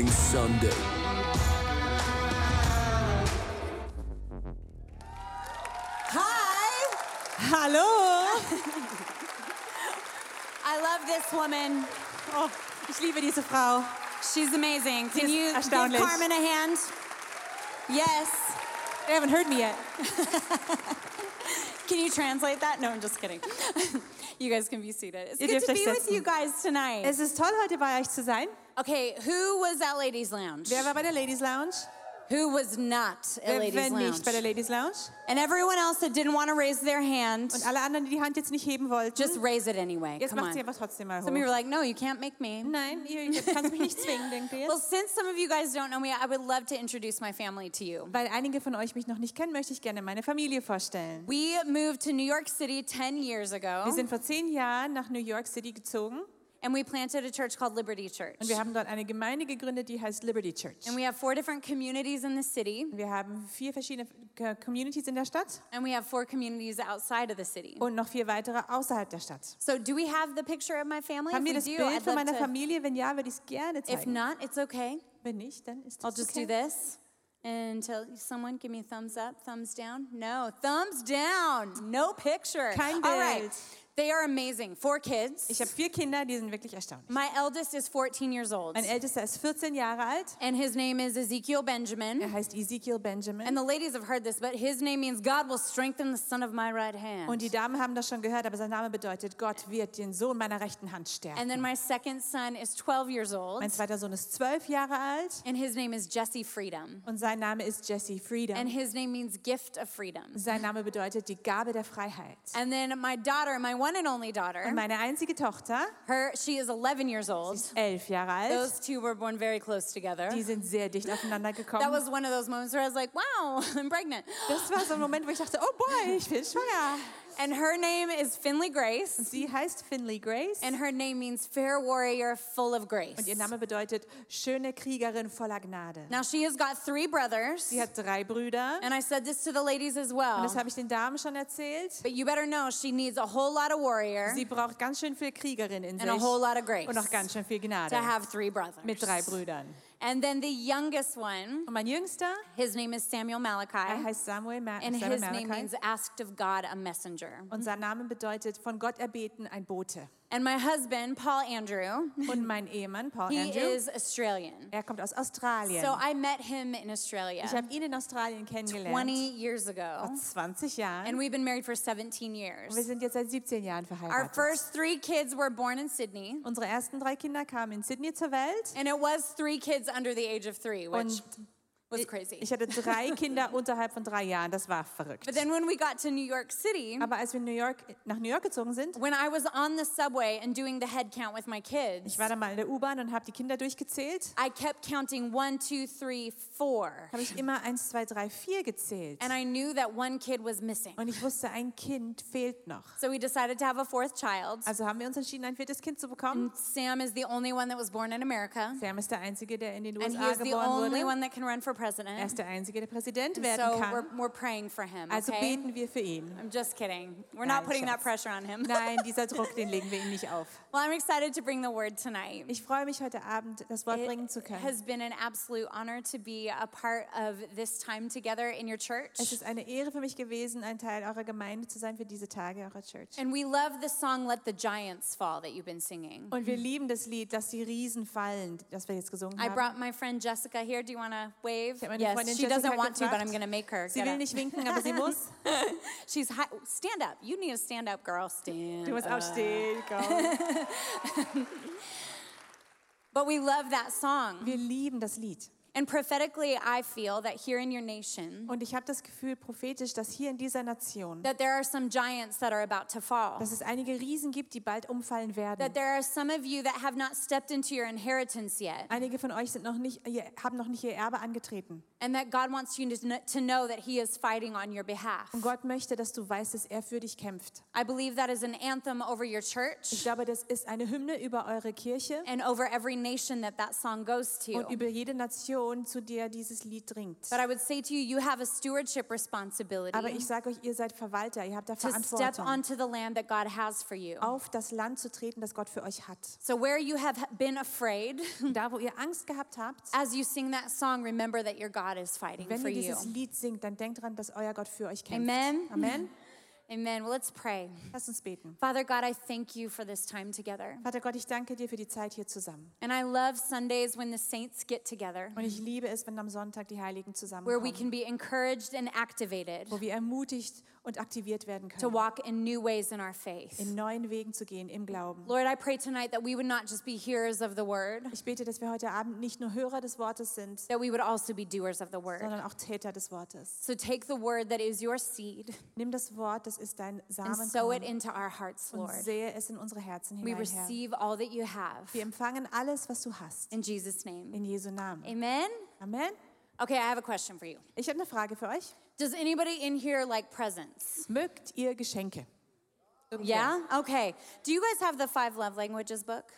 amazing Sunday. Hi! Hallo! I love this woman. Oh, ich liebe diese Frau. She's amazing. Can ist you give erstaunlich. Carmen a hand? Yes. They haven't heard me yet. Can you translate that? No, I'm just kidding. you guys can be seated. It's Ihr good to be with you guys tonight. Es ist toll, heute bei euch zu sein. Okay, who was at Ladies Lounge? Wer war bei der Ladies Lounge? Who was not at Wer Ladies Lounge? nicht bei der Ladies Lounge? And everyone else that didn't want to raise their hand, Und alle anderen, die die Hand jetzt nicht heben wollten, just raise it anyway. jetzt Come macht sie einfach trotzdem mal hoch. Some of you were like, no, you can't make me. Nein, ihr kannst mich nicht zwingen, denkt ihr Well, since some of you guys don't know me, I would love to introduce my family to you. Weil einige von euch mich noch nicht kennen, möchte ich gerne meine Familie vorstellen. We moved to New York City 10 years ago, Wir sind vor zehn Jahren nach New York City gezogen and we planted a church called Liberty Church. und wir haben dort eine Gemeinde gegründet, die heißt Liberty Church. And we have four different communities in the city, Wir haben vier verschiedene äh, Communities in der Stadt and we have four communities outside of the city. und noch vier weitere außerhalb der Stadt. So, do we have the picture of my family? Haben wir if das do, Bild I'd von meiner. Familie? Wenn ja, würde ich es gerne If not, it's okay. Wenn nicht, dann ist I'll just okay. do this. And tell someone, give me a thumbs up, thumbs down. No, thumbs down. No picture. Kein All right. They are amazing. Four kids. Ich habe vier Kinder, die sind wirklich erstaunlich. My eldest is 14 years old, Mein Ältester ist 14 Jahre alt. and his name is Ezekiel Benjamin. Er heißt Ezekiel Benjamin. And the ladies have heard this, but his name means God will strengthen the son of my right hand. Und die Damen haben das schon gehört, aber sein Name bedeutet, Gott wird den Sohn meiner rechten Hand stärken. And then my second son is 12 years old, Mein zweiter Sohn ist 12 Jahre alt and his name is Jesse Freedom. und sein Name ist Jesse Freedom. And his name means gift of freedom. Sein Name bedeutet die Gabe der Freiheit. And then my daughter, my one and only daughter, Und meine einzige Tochter, her she is 11 years old. 11 Jahre alt, Those two were born very close together. die sind sehr dicht aufeinander gekommen. That was one of those moments where I was like, wow, I'm pregnant. Das war so ein Moment, wo ich dachte, oh boy, ich bin schwanger. And her name is Finley Grace, Sie heißt Finley Grace and her name means fair warrior full of grace. und ihr Name bedeutet schöne Kriegerin voller Gnade. Now she has got three brothers, Sie hat drei Brüder and I said this to the ladies as well. und das habe ich den Damen schon erzählt. But you better know she needs a whole lot of warrior Sie braucht ganz schön viel Kriegerin in and a whole lot of grace und auch ganz schön viel Gnade. to have three brothers. mit drei Brüdern. And then the youngest one, Und mein Jüngster, his name is Samuel er Malachi, heißt Samuel, Ma and Samuel his name means asked of God a messenger. und sein Name bedeutet von Gott erbeten ein Bote. And my husband, Paul Andrew, Und mein Ehemann, Paul he Andrew, is Australian. er kommt aus Australien. So I met him in Australia Ich habe ihn in Australien kennengelernt. 20 kennengelernt, years vor ago, 20 Jahren. and we've been married for 17 Und wir years. sind jetzt seit 17 Jahren verheiratet. Our first three kids were born in Sydney, Unsere ersten drei Kinder kamen in Sydney zur Welt. and it was three kids under the age of three, which Und was crazy. ich hatte drei Kinder unterhalb von drei Jahren. Das war verrückt. But then when we got to New York City, Aber als wir New York, nach New York gezogen sind, when I was on the subway and doing the head count with my kids, ich war dann mal in der U-Bahn und habe die Kinder durchgezählt, I kept counting one, two, three, four. habe ich immer eins, zwei, drei, vier gezählt. And I knew that one kid was missing. Und ich wusste, ein Kind fehlt noch. So we decided to have a fourth child. Also haben wir uns entschieden, ein viertes Kind zu bekommen. Sam is the only one that was born in America. Sam ist der Einzige, der in den And he USA is the geboren only wurde. one that can run for Er president. ist der Einzige, der Präsident So werden we're, kann. we're praying for him, Also okay? beten wir für ihn. I'm just kidding. We're Nein, not putting that Schatz. pressure on him. Nein, dieser Druck, den legen wir ihm nicht auf. Well, I'm excited to bring the word tonight. Ich freue mich, heute Abend das Wort bringen zu It können. has been an absolute honor to be a part of this time together in your Es church. ist eine Ehre für mich gewesen, ein Teil eurer Gemeinde zu sein für diese Tage eurer Church. And we love the song Let the Giants Fall that you've been singing. Und wir lieben das Lied, Lass die Riesen fallen, das wir jetzt gesungen I haben. brought my friend Jessica here. Do you want to wave? Meine Yes, Freundin she Jessica doesn't want to, but. I'm going to make her. Sie will nicht winken, aber sie muss. She's high. Stand up. You need to stand up, girl. Stand Du musst up. aufstehen. Komm. But we love that song. Wir lieben das Lied. And prophetically, I feel that here in your nation, Und ich habe das Gefühl prophetisch, dass hier in dieser Nation, that there are some giants that are about to fall. dass es einige Riesen gibt, die bald umfallen werden. That there are some of you that have not stepped into your inheritance yet. Einige von euch sind noch nicht, haben noch nicht ihr Erbe angetreten. And that God wants you to kn- to know that He is fighting on your behalf. Und Gott möchte, dass du weißt, dass er für dich kämpft. I believe that is an anthem over your Ich church glaube, das ist eine Hymne über eure Kirche and over every nation that that song goes to. und über jede Nation, zu der dieses Lied dringt. But I would say to you, you have a stewardship responsibility Aber ich sage euch, ihr seid Verwalter, ihr habt da to step Verantwortung, onto the land that God has for you. auf das Land zu treten, das Gott für euch hat. So where you have been afraid, Da, wo ihr Angst gehabt habt, as you sing that song, remember that your God is fighting wenn for ihr you. dieses Lied singt, dann denkt dran, dass euer Gott für euch kämpft. Amen. Amen. Amen. Well, let's pray. Lass uns beten. Father God, I thank you for this time together. Vater Gott, ich danke dir für die Zeit hier zusammen. And I love Sundays when the saints get together, Und ich liebe es, wenn am Sonntag die Heiligen where we zusammenkommen, can be encouraged and activated wo wir ermutigt und aktiviert werden to können, walk in new ways in our faith. in neuen Wegen zu gehen im Glauben. Lord, I pray tonight that we would not just be hearers of the word, Ich bete, dass wir heute Abend nicht nur Hörer des Wortes sind, that we would also be doers of the word. sondern auch Täter des Wortes. So take the word that is your seed Nimm das Wort, das ist dein and sow it into our hearts, und Lord. sähe es in unsere Herzen We hinein, Herr. receive all that you have. Wir empfangen alles, was du hast. In Jesus' name. In Jesu Namen. Amen. Amen. Okay, I have a question for you. Ich habe eine Frage für euch. Does anybody in here like presents? Mögt ihr Geschenke? Irgendwer? Yeah? Okay. Do you guys have the five love languages book?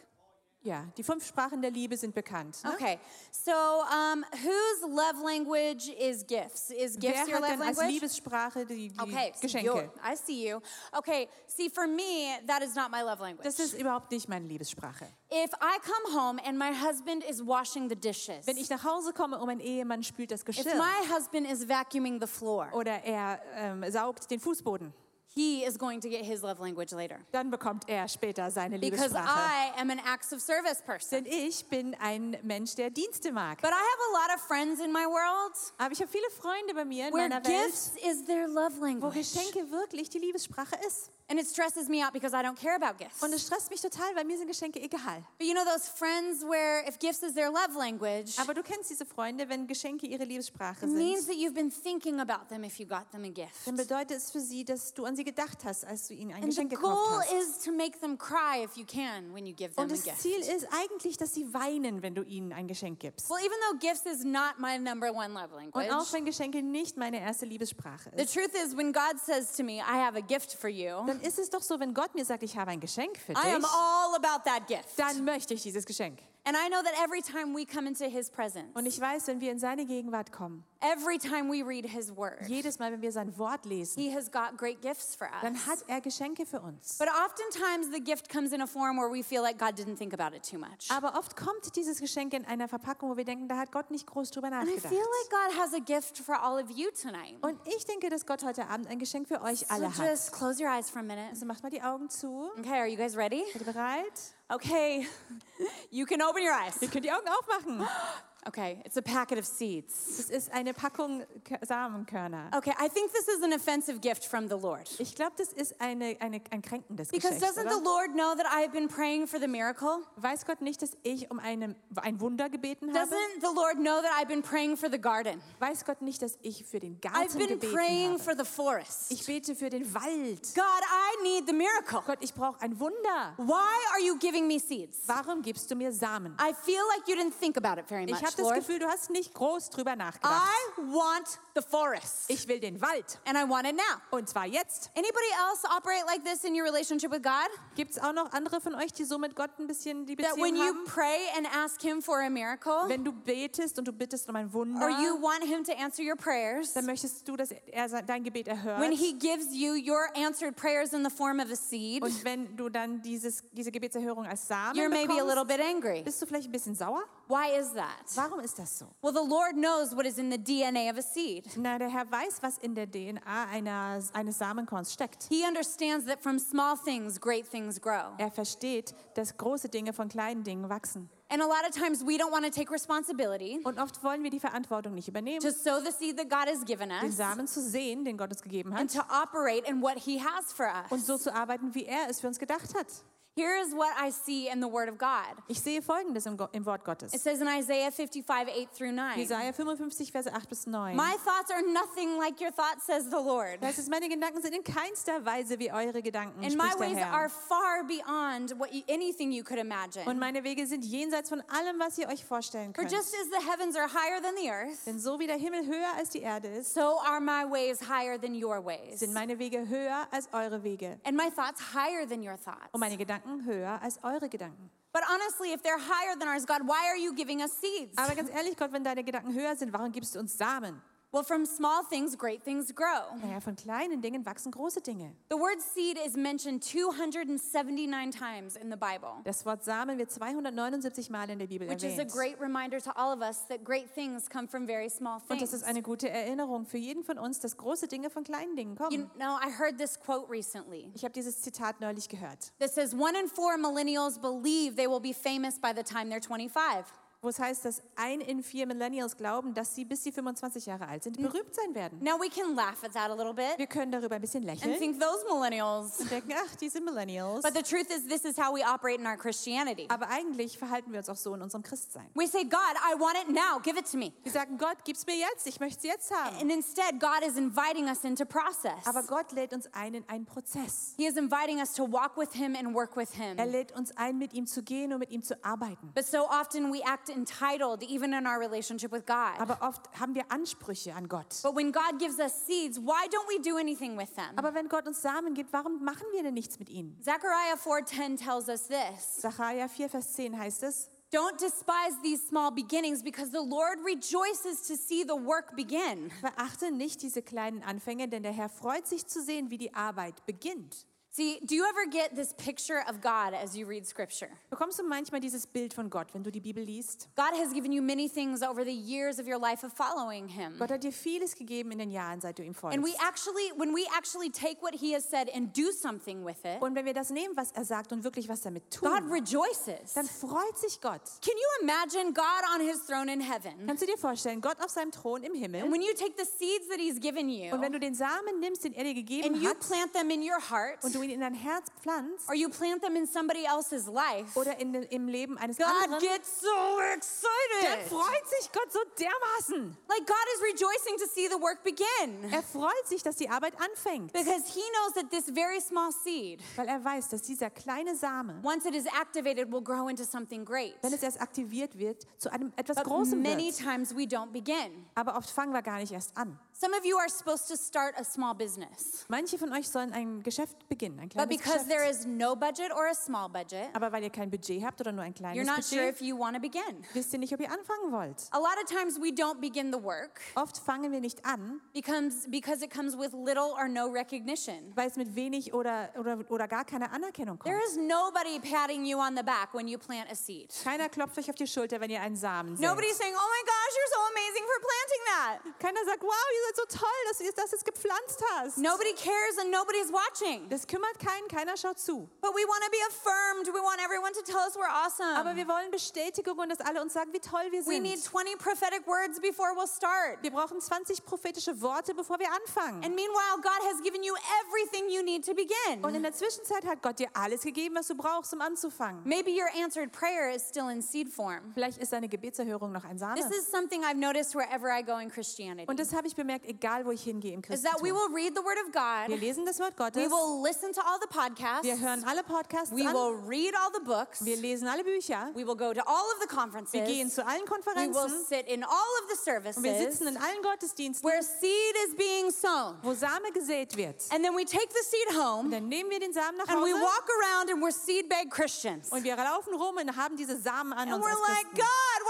Ja, die fünf Sprachen der Liebe sind bekannt. Ne? Okay. So, um, whose love language is gifts? Is gifts Wer your hat love denn als language? Liebessprache die, die Okay, Geschenke? I see you. Okay, see, for me, that is not my love language. Das ist überhaupt nicht meine Liebessprache. if I come home and my husband is washing the dishes, Wenn ich nach Hause komme und mein Ehemann spült das if Geschirr my husband is vacuuming the floor, oder er ähm, saugt den Fußboden, he is going to get his love language later. dann bekommt er später seine Because Liebessprache. I am an acts of service person. Denn ich bin ein Mensch, der Dienste mag. But I have a lot of friends in my world Aber ich habe viele Freunde bei mir in where meiner Welt, gifts is their love wo language. Geschenke wirklich die Liebessprache ist. And it stresses me out because I don't care about gifts. Und es stresst mich total, weil mir sind Geschenke egal. But you know those friends where if gifts is their love language, Aber du kennst diese Freunde, wenn Geschenke ihre Liebessprache it means sind, that you've been thinking about them if you got them a gift. dann bedeutet es für sie, dass du an sie gedacht hast, als du ihnen ein And the Geschenk gekauft goal hast. is to make them cry if you can when you give them Und a das gift. Ziel ist eigentlich, dass sie weinen, wenn du ihnen ein Geschenk gibst. Well, even though gifts is not my number one love Und language, auch wenn Geschenke nicht meine erste Liebessprache the ist, truth is when God says to me, I have a gift for you, dann ist es doch so, wenn Gott mir sagt, ich habe ein Geschenk für I am dich, all about that gift. dann möchte ich dieses Geschenk. And I know that every time we come into his presence, Und ich weiß, wenn wir in seine Gegenwart kommen, every time we read his word, jedes Mal, wenn wir sein Wort lesen, he has got great gifts for dann us. hat er Geschenke für uns. But oftentimes the gift comes in a form where we feel like God didn't think about it too much. Aber oft kommt dieses Geschenk in einer Verpackung, wo wir denken, da hat Gott nicht groß drüber And I nachgedacht. feel like God has a gift for all of you tonight. Und ich denke, dass Gott heute Abend ein Geschenk für euch So alle hat. just close your eyes for a minute. Also macht mal die Augen zu. Okay, are you guys ready? Seid ihr bereit? Okay, you can open your eyes. Ihr könnt die Augen aufmachen. Okay, it's a packet of seeds. Das ist eine Packung Kö- Samenkörner. Okay, I think this is an offensive gift from the Lord. Ich glaube, das ist eine, eine, ein kränkendes Because Geschenk. doesn't the Oder? Lord know that I've been praying for the miracle? Weiß Gott nicht, dass ich um eine, ein Wunder gebeten habe? Doesn't the Lord know that I've been praying for the garden? Weiß Gott nicht, dass ich für den I've Garten been gebeten praying habe? for the forest. Ich bete für den Wald. God, I need the miracle. Gott, ich brauche ein Wunder. Why are you giving me seeds? Warum gibst du mir Samen? I feel like you didn't think about it very much, habe das. Gefühl, du hast nicht groß drüber nachgedacht. I want the forest. Ich will den Wald. And I want it now. Und zwar jetzt. Anybody else operate like this in your relationship with God? Gibt es auch noch andere von euch, die so mit Gott ein bisschen die That when Beziehung you haben? pray and ask Him for a miracle, Wenn du betest und du bittest um ein Wunder, or you want Him to answer your prayers, dann möchtest du, dass er dein Gebet erhört. when He gives you your answered prayers in the form of a seed, und wenn du dann dieses, diese Gebetserhörung als Samen you're maybe a little bekommst, bit angry. bist du vielleicht ein bisschen sauer? Why is that? Warum ist das so? Well, the Lord knows what is in the DNA of a seed. Na, der Herr weiß, was in der DNA einer, eines Samenkorns steckt. He understands that from small things, great things grow. Er versteht, dass große Dinge von kleinen Dingen wachsen. And a lot of times we don't want to take responsibility Und oft wollen wir die Verantwortung nicht übernehmen, to sow the seed that God has given den us Samen zu sehen, den Gott uns gegeben and hat, to operate in what He has for und us. so zu arbeiten, wie er es für uns gedacht hat. Here is what I see in the Word of God. Ich sehe Folgendes im, im Wort Gottes. It says in Isaiah 55, 8 through 9. Jesaja 55, Verse 8 bis 9. My thoughts are nothing like your thoughts, says the Lord. Das ist, meine Gedanken sind in keinster Weise wie eure Gedanken, And my ways are far beyond what you, anything you could imagine. Und meine Wege sind jenseits von allem, was ihr euch vorstellen For könnt. just as the heavens are higher than the earth, Denn so wie der Himmel höher als die Erde ist, so are my ways higher than your ways. sind meine Wege höher als eure Wege. And my thoughts higher than your thoughts. Und meine Gedanken höher als eure Gedanken. But honestly, if they're higher than ours, God, why are you giving us seeds? Aber ganz ehrlich, Gott, wenn deine Gedanken höher sind, warum gibst du uns Samen? Well, from small things, great things grow. Naja, von kleinen Dingen wachsen große Dinge. The word seed is mentioned 279 times in the Bible, Das Wort Samen wird 279 Mal in der Bibel which is a erwähnt. great reminder to all of us that great things come from very small Und das things. ist eine gute Erinnerung für jeden von uns, dass große Dinge von kleinen Dingen You kommen. know, I heard this quote recently Ich habe dieses Zitat neulich gehört, that says one in four millennials believe they will be famous by the time they're 25. wo es heißt, dass ein in vier Millennials glauben, dass sie bis sie 25 Jahre alt sind, berühmt sein werden. Now we can laugh at that a little bit Wir können darüber ein bisschen and lächeln think those millennials. und denken, ach, diese Millennials. But the truth is, this is how we operate in our Christianity. Aber eigentlich verhalten wir uns auch so in unserem Christsein. We say, God, I want it now, give it to me. Wir sagen, Gott, gib's mir jetzt, ich möchte es jetzt haben. And instead, God is inviting us into process. Aber Gott lädt uns ein in einen Prozess. He is inviting us to walk with Him and work with Him. Er lädt uns ein, mit ihm zu gehen und mit ihm zu arbeiten. But so often we act entitled, even in our relationship with God. Aber oft haben wir Ansprüche an Gott. But when God gives us seeds, why don't we do anything with them? Aber wenn Gott uns Samen gibt, warum machen wir denn nichts mit ihnen? Zechariah 4:10 tells us this. Sacharja 4, Vers 10 heißt es, Don't despise these small beginnings because the Lord rejoices to see the work begin. verachte nicht diese kleinen Anfänge, denn der Herr freut sich zu sehen, wie die Arbeit beginnt. See, do you ever get this picture of God as you read scripture? Bekommst du manchmal dieses Bild von Gott, wenn du die Bibel liest? God has given you many things over the years of your life of following Him. Gott hat dir vieles gegeben in den Jahren, seit du ihm folgst. And we actually, when we actually take what He has said and do something with it, Und wenn wir das nehmen, was er sagt und wirklich was damit tun. God rejoices. dann freut sich Gott. Can you imagine God on His throne in heaven? Kannst du dir vorstellen, Gott auf seinem Thron im Himmel And when you take the seeds that He's given you und wenn du den Samen nimmst, den er dir gegeben and gegeben you plant them in your heart, und du ihn in dein Herz pflanzt or you plant them in somebody else's life, oder in, im Leben eines God anderen, gets so dann excited. freut sich Gott so dermaßen. Like God is rejoicing to see the work begin. Er freut sich, dass die Arbeit anfängt, Because he knows that this very small seed, weil er weiß, dass dieser kleine Same, once it is activated, will grow into something great. wenn es erst aktiviert wird, zu einem etwas But Großem many wird. times we don't begin. Aber oft fangen wir gar nicht erst an. Some of you are supposed to start a small business. Manche von euch sollen ein Geschäft beginnen, ein But kleines because there Geschäft. is no budget or a small budget, Aber weil ihr kein Budget habt oder nur ein you're kleines not sure Budget, if you want to begin. wisst ihr nicht, ob ihr anfangen wollt. A lot of times we don't begin the work Oft fangen wir nicht an, because, because it comes with little or no recognition. weil es mit wenig oder, oder, oder gar keiner Anerkennung kommt. There is nobody patting you on the back when you plant a seed. Keiner klopft euch auf die Schulter, wenn ihr einen Samen seht. Nobody's saying, oh my gosh, you're so amazing for planting that. Keiner sagt, wow, ihr seid so toll, dass du das jetzt gepflanzt hast. Nobody cares and nobody's watching. Das kümmert keinen, keiner schaut zu. But we want to be affirmed. We want everyone to tell us we're awesome. Aber wir wollen Bestätigung und dass alle uns sagen, wie toll wir we need sind. 20 prophetic words before we'll start. Wir brauchen 20 prophetische Worte, bevor wir anfangen. And meanwhile, God has given you everything you need to begin. Und in der Zwischenzeit hat Gott dir alles gegeben, was du brauchst, um anzufangen. Maybe your answered prayer is still in seed form. Vielleicht ist deine Gebetserhörung noch ein Same. This is something I've noticed wherever I go in Christianity. Und das habe ich bemerkt, egal wo ich hingehe im Is that we Christentum. will read the word of Wir God. lesen das Wort We Gottes, will listen to all the podcasts. wir hören alle Podcasts We an, will read all the books. wir lesen alle Bücher, We will go to all of the wir gehen zu allen We will Konferenzen sit in all of the und wir sitzen services in allen Gottesdiensten, where seed is being sown. wo Same gesät wird. And then we take the seed home Dann nehmen wir den Samen nach and we Hause walk around and we're seed bag Christians. und wir laufen rum und haben diese Samen an And uns als like, Christen. God,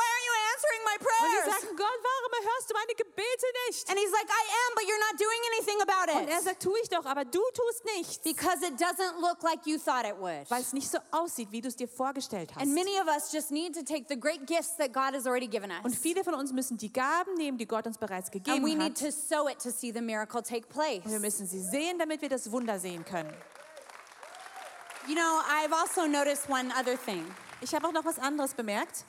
my Und wir prayers? sagen, Gott, warum hörst du meine Gebete nicht? And he's like, I am, but you're not doing anything about Und er it. sagt, tu ich doch, aber du tust nichts, Because it doesn't look like you thought it would. weil es nicht so aussieht, wie du es dir vorgestellt hast. And many of us just need to take the great gifts that God has already given Und us. viele von uns müssen die Gaben nehmen, die Gott uns bereits And we gegeben need hat. to sow it to see the miracle take place. Und wir müssen sie sehen, damit wir das Wunder sehen können. You know, I've also noticed one other thing Ich habe auch noch was anderes bemerkt.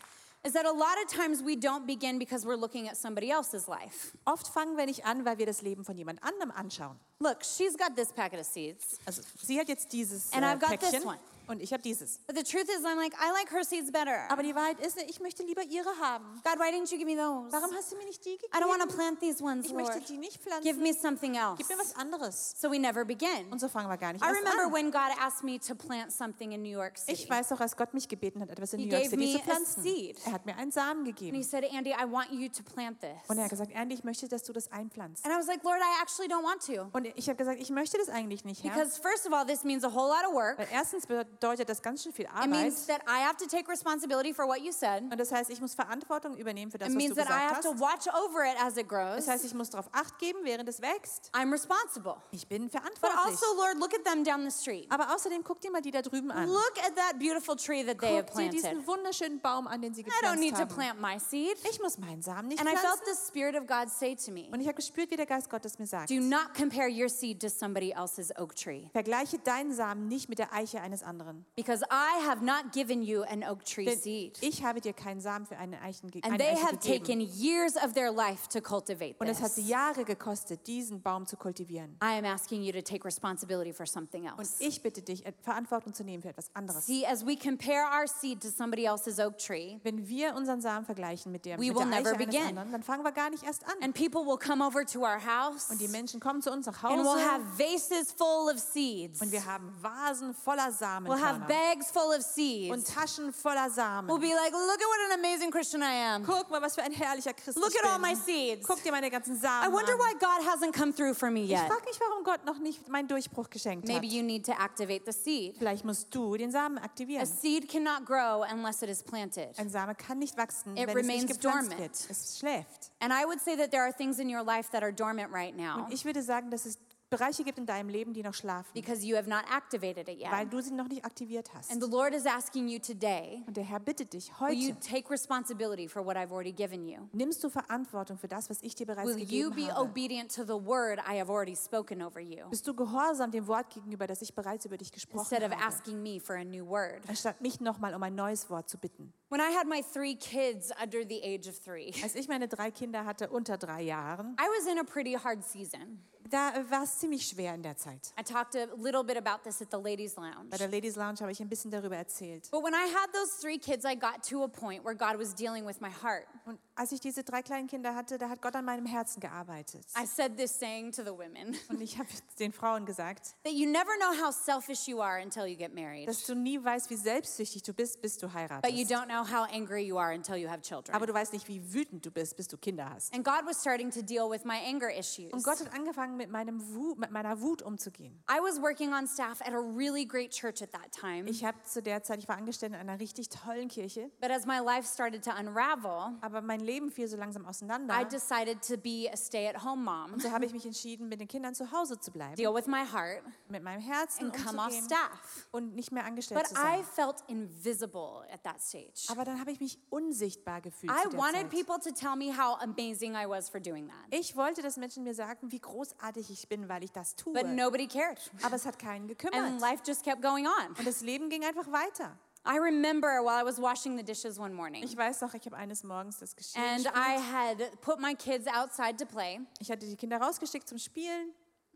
Is that a lot of times we don't begin because we're looking at somebody else's life. Oft fangen wir nicht an, weil wir das Leben von jemand anderem anschauen. Look, she's got this packet of seeds. Also sie hat jetzt dieses And äh, I've got this one. Und ich habe dieses. But the truth is, I'm like, I like her seeds better. Aber die Wahrheit ist, ich möchte lieber ihre haben. God, why didn't you give me those? Warum hast du mir nicht die I don't want to gegeben? plant these ones, Ich möchte die nicht Give pflanzen. me something else. Gib mir was anderes. So we never begin. Und so fangen wir gar nicht I erst remember an. when God asked me to plant something in New York Ich City. weiß auch, als Gott mich gebeten hat, etwas in He New York City zu a pflanzen. seed. Er hat mir einen Samen And he gegeben. said, Andy, I want you to plant this. Und er hat gesagt, Andy, ich möchte, dass du das einpflanzt. And I was like, Lord, I actually don't want to. Und ich habe gesagt, ich möchte das eigentlich nicht, Herr. Because first of all, this means a whole lot of work. Weil erstens be- bedeutet das ganz schön viel It Arbeit. means that I have to take responsibility for what you said. Und das heißt, ich muss Verantwortung übernehmen für das, It was du means that I gesagt have to hast. watch over it as it grows. Das heißt, ich muss darauf Acht geben, während es wächst. I'm responsible. Ich bin But verantwortlich. also, Lord, look at them down the street. Aber außerdem guck dir mal die da drüben an. Look at that beautiful tree that they have Guck dir planted. diesen wunderschönen Baum an, den sie I don't need gepflanzt to haben. plant my seed. Ich muss meinen Samen nicht And I felt pflanzen. the Spirit of God say to me, Und ich habe gespürt, wie der Geist Gottes mir sagt. Do not compare your seed to somebody else's oak tree. Vergleiche deinen Samen nicht mit der Eiche eines anderen. Because I have not given you an oak tree Denn seed. ich habe dir keinen Samen für eine, Eichen, ge- And eine they Eiche have gegeben. taken years of their life to cultivate Und es hat this. sie Jahre gekostet, diesen Baum zu kultivieren. I am asking you to take responsibility for something Und else. ich bitte dich, äh, Verantwortung zu nehmen für etwas anderes. See, as we compare our seed to somebody else's oak tree, Wenn wir unseren Samen vergleichen mit der, We mit will der Eiche never eines begin. anderen, dann fangen wir gar nicht erst an. and people will come over to our house, Und die Menschen kommen zu uns nach and we'll Hause have vases full of seeds. und wir haben Vasen voller Samen We'll have bags full of und seeds. Taschen voller Samen. We'll be like, look at what an amazing Christian I am. Guck mal, was für ein herrlicher Christ Look ich at all bin. my seeds. Guck dir meine ganzen I Samen wonder an. why God hasn't come through for me Ich yet. frage mich, warum Gott noch nicht meinen Durchbruch geschenkt Maybe hat. you need to activate the seed. Vielleicht musst du den Samen A aktivieren. seed cannot grow unless it is planted. Ein Same kann nicht wachsen, It wenn es nicht remains gepflanzt dormant. wird. Es schläft. And I would say that there are things in your life that are dormant right now Und ich würde sagen, dass es Bereiche gibt in deinem Leben, die noch schlafen, because you have not activated it weil yet. du sie noch nicht aktiviert hast. And the Lord is asking you today Und der Herr bittet dich will you heute, take responsibility for what I've already given you? nimmst du Verantwortung für das, was ich dir bereits Will you gegeben be habe? obedient to the word I have already spoken over you Bist du gehorsam dem Wort gegenüber, das ich bereits über dich gesprochen instead of habe? asking me for a new word? Anstatt mich nochmal um ein neues Wort zu bitten. When I had my three kids under the age of three, Als ich meine drei Kinder hatte unter drei Jahren, I was in a pretty hard season. Da war es ziemlich schwer in der Zeit. I talked a little bit about this at the ladies' lounge. Bei der Ladies Lounge habe ich ein bisschen darüber erzählt. But when I had those three kids, I got to a point where God was dealing with my heart. Und als ich diese drei kleinen Kinder hatte, da hat Gott an meinem Herzen gearbeitet. I said this saying to the women Und ich habe den Frauen gesagt, that you never know how selfish you are until you get married, dass du nie weißt, wie selbstsüchtig du bist, bis du but you heiratest. don't know how angry you are until you have children. Aber du weißt nicht, wie wütend du bist, bis du Kinder hast. And God was starting to deal with my anger issues. Und Gott hat angefangen, mit, meinem Wut, mit meiner Wut umzugehen. I was working on staff at a really great church at that time, Ich habe zu der Zeit, ich war angestellt in einer richtig tollen Kirche, but as my life started to unravel, aber mein Leben fiel so langsam auseinander. I decided to be a stay at home mom, Und so habe ich mich entschieden, mit den Kindern zu Hause zu bleiben, deal with my heart, mit meinem Herzen and come off staff. und nicht mehr angestellt But zu I sein. felt invisible at that stage. Aber dann habe ich mich unsichtbar gefühlt. I wanted Zeit. people to tell me how amazing I was for doing that. Ich wollte, dass Menschen mir sagen, wie großartig ich bin, weil ich das tue. But nobody cared. Aber es hat keinen And gekümmert. life just kept going on. Und das Leben ging einfach weiter. I remember while I was washing the dishes one morning, Ich weiß noch, ich habe eines Morgens das Geschirr and. I had put my kids outside to play, Ich hatte die Kinder rausgeschickt zum Spielen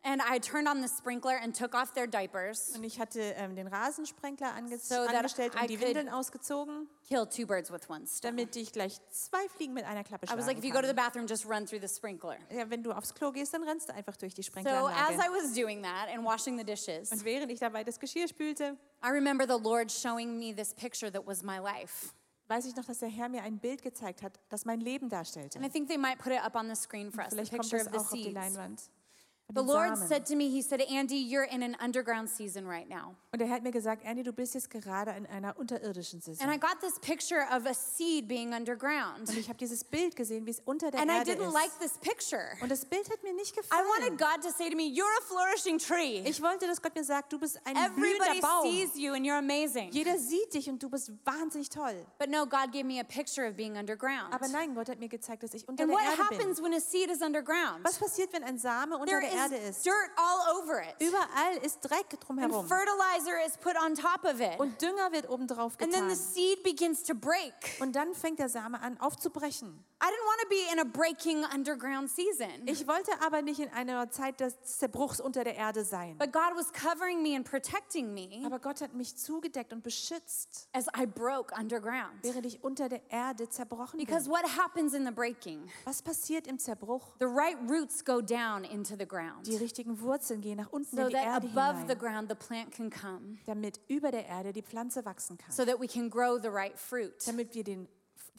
and I turned on the sprinkler and took off their diapers, und ich hatte ähm, den Rasensprenkler ange So angestellt I und die Windeln ausgezogen, killed two birds with one stone. damit ich gleich zwei Fliegen mit einer Klappe I was schlagen like, if you go to the bathroom, just run through the sprinkler. Ja, wenn du aufs Klo gehst, dann rennst du einfach durch die So as Sprinkleranlage. I was doing that and washing the dishes, Und während ich dabei das Geschirr spülte, I remember the Lord showing me this picture that was my life. weiß ich noch, dass der Herr mir ein Bild gezeigt hat, das mein Leben darstellte. And I think they might put it up on the screen for us, the Vielleicht kommt the auch auf die. Leinwand. The Lord said to me, He said, Andy, you're in an underground season right now. Und er hat mir gesagt, Andy, du bist jetzt gerade in einer unterirdischen And I Saison. got this picture of a seed being underground. Und ich habe dieses Bild gesehen, wie es unter der And I Erde didn't ist. like this picture. Und das Bild hat mir nicht I gefallen. wanted God to say to me, You're a flourishing tree. Ich wollte, dass Gott mir sagt, du bist ein Everybody Baum. sees you and you're amazing. Jeder sieht dich und du bist wahnsinnig toll. But no, God gave me a picture of being underground. Aber nein, Gott hat mir gezeigt, dass ich unter And der what Erde bin. happens when a seed is underground? Was passiert, wenn ein Same unter There der Erde is ist? dirt all over it. Überall ist Dreck And drumherum. fertilizer is put on top of it. Und Dünger wird obendrauf And then getan. the seed begins to break. Und dann fängt der Same an aufzubrechen. I didn't want to be in a breaking underground season. Ich wollte aber nicht in einer Zeit des Zerbruchs unter der Erde sein. But God was covering me and protecting me Aber Gott hat mich zugedeckt und beschützt, as I broke underground. während ich unter der Erde zerbrochen Because bin. what happens in the breaking? Was passiert im Zerbruch? The right roots go down into the ground Die richtigen Wurzeln gehen nach unten so in die that Erde above the hinein, ground the plant can come, damit über der Erde die Pflanze wachsen kann. so that we can grow the right fruit. Damit wir den,